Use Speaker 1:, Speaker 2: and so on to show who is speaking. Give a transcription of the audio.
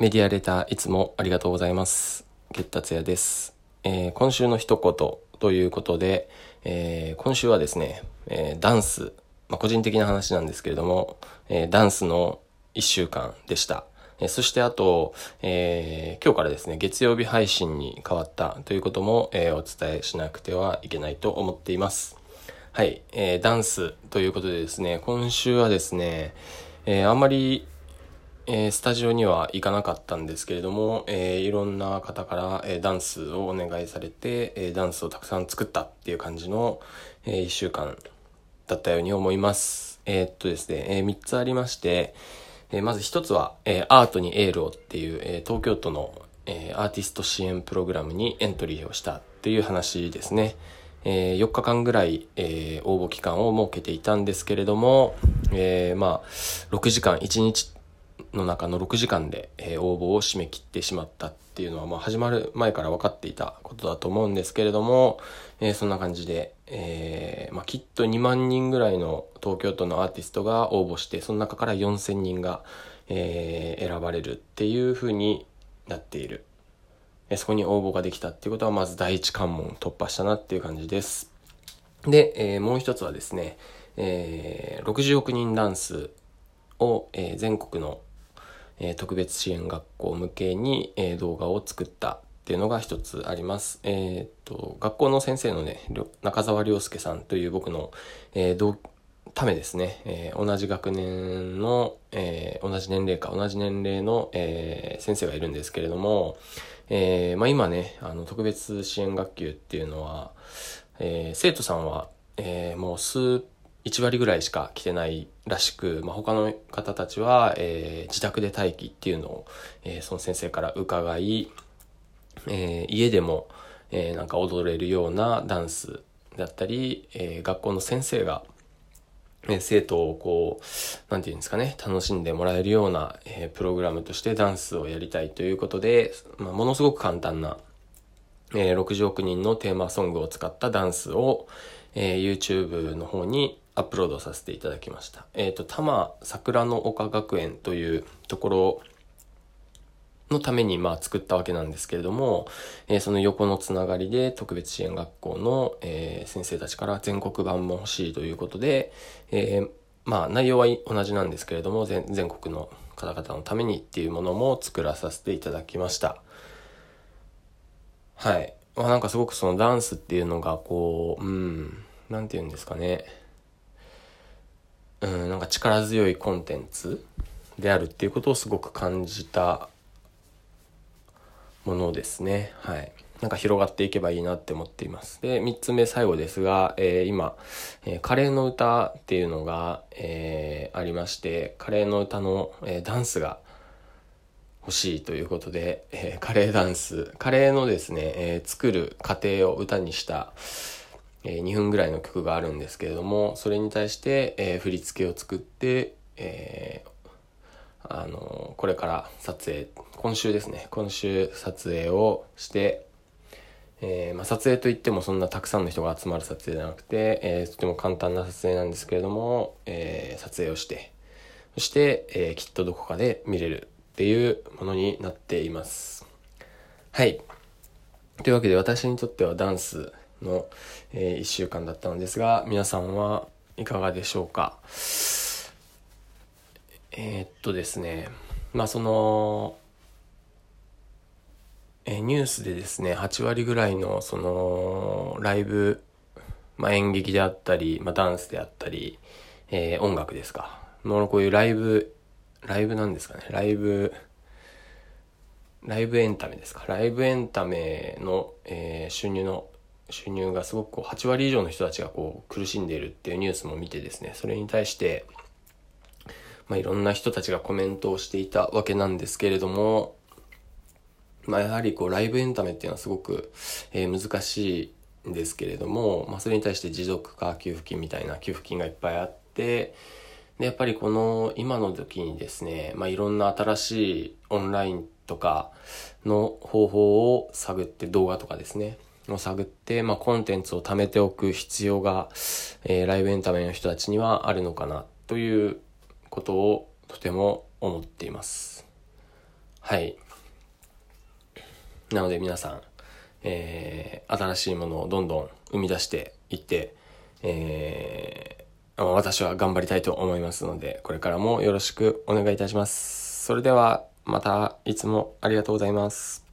Speaker 1: メディアレターいつもありがとうございます。ゲッタツヤです。えー今週の一言ということで、えー今週はですね、えーダンス、まあ、個人的な話なんですけれども、えダンスの一週間でした。えそしてあと、えー今日からですね、月曜日配信に変わったということも、えお伝えしなくてはいけないと思っています。はい、えーダンスということでですね、今週はですね、えあんまりえースタジオには行かなかったんですけれども、えーいろんな方から、えーダンスをお願いされて、えダンスをたくさん作ったっていう感じの、えー一週間だったように思います。えっとですね、えー三つありまして、えまず一つは、えアートにエールをっていう、え東京都の、えアーティスト支援プログラムにエントリーをしたっていう話ですね。えー4日間ぐらい、え応募期間を設けていたんですけれども、えまあ、6時間、1日の中の6時間で、えー応募を締め切ってしまったっていうのは、まあ、始まる前から分かっていたことだと思うんですけれども、えーそんな感じで、えーまあ、きっと2万人ぐらいの東京都のアーティストが応募して、その中から4000人が、え選ばれるっていう風になっている。そこに応募ができたっていうことは、まず第一関門突破したなっていう感じです。で、えもう一つはですね、えー60億人ダンスを、えー全国の、えー特別支援学校向けに、えー動画を作ったっていうのが一つあります。えーっと、学校の先生のね、中澤良介さんという僕の、えー同ためですね、えー同じ学年の、えー同じ年齢か、同じ年齢の、えー先生がいるんですけれども、えーまあ、今ね、あの、特別支援学級っていうのは、えー生徒さんは、えーもう数、1割ぐらいしか来てないらしく、まあ、他の方たちは、えー自宅で待機っていうのを、えーその先生から伺い、えー家でも、えーなんか踊れるようなダンスだったり、えー学校の先生が、えー生徒をこう、なんていうんですかね、楽しんでもらえるような、えープログラムとしてダンスをやりたいということで、まあ、ものすごく簡単な、えー60億人のテーマソングを使ったダンスを、えー YouTube の方にアップロードさせていただきました。えっ、と、多摩桜の丘学園というところのためにまあ作ったわけなんですけれども、えーその横のつながりで特別支援学校の、えー先生たちから全国版も欲しいということで、えーまあ内容は同じなんですけれども全全国の方々のためにっていうものも作らさせていただきました。はい。まあなんかすごくそのダンスっていうのがこう、うん、なんて言うんですかね。うん、なんか力強いコンテンツであるっていうことをすごく感じたものですね。はい。なんか広がっていけばいいなって思っています。で、三つ目最後ですが、えー今、えーカレーの歌っていうのが、えーありまして、カレーの歌の、えダンスが欲しいということで、えカレーダンス、カレーのですね、え作る過程を歌にした、えー2分ぐらいの曲があるんですけれども、それに対して、え振り付けを作って、えあの、これから撮影、今週ですね、今週撮影をして、えーまあ、撮影といってもそんなたくさんの人が集まる撮影じゃなくて、えーとても簡単な撮影なんですけれども、えー撮影をして、そして、えきっとどこかで見れるっていうものになっています。はい。というわけで私にとってはダンスの、え1週間だったのですが、皆さんはいかがでしょうか？えーっとですね、まあその、えニュースでですね、8割ぐらいのそのライブ、まあ演劇であったり、まあダンスであったり、えー音楽ですか。のこういうライブ、ライブなんですかね、ライブ、ライブエンタメですか。ライブエンタメの、えー収入の、収入がすごくこう8割以上の人たちがこう苦しんでいるっていうニュースも見てですね、それに対して、まあ、いろんな人たちがコメントをしていたわけなんですけれども、まあ、やはりこうライブエンタメっていうのはすごく、えー難しいんですけれども、まあ、それに対して持続化給付金みたいな給付金がいっぱいあって、で、やっぱりこの今の時にですね、まあ、いろんな新しいオンラインとかの方法を探って動画とかですね、を探って、まあ、コンテンツを貯めておく必要が、えーライブエンタメの人たちにはあるのかなということをとても思っています。はい。なので皆さん、えー、新しいものをどんどん生み出していって、えー、私は頑張りたいと思いますので、これからもよろしくお願いいたします。それでは、またいつもありがとうございます。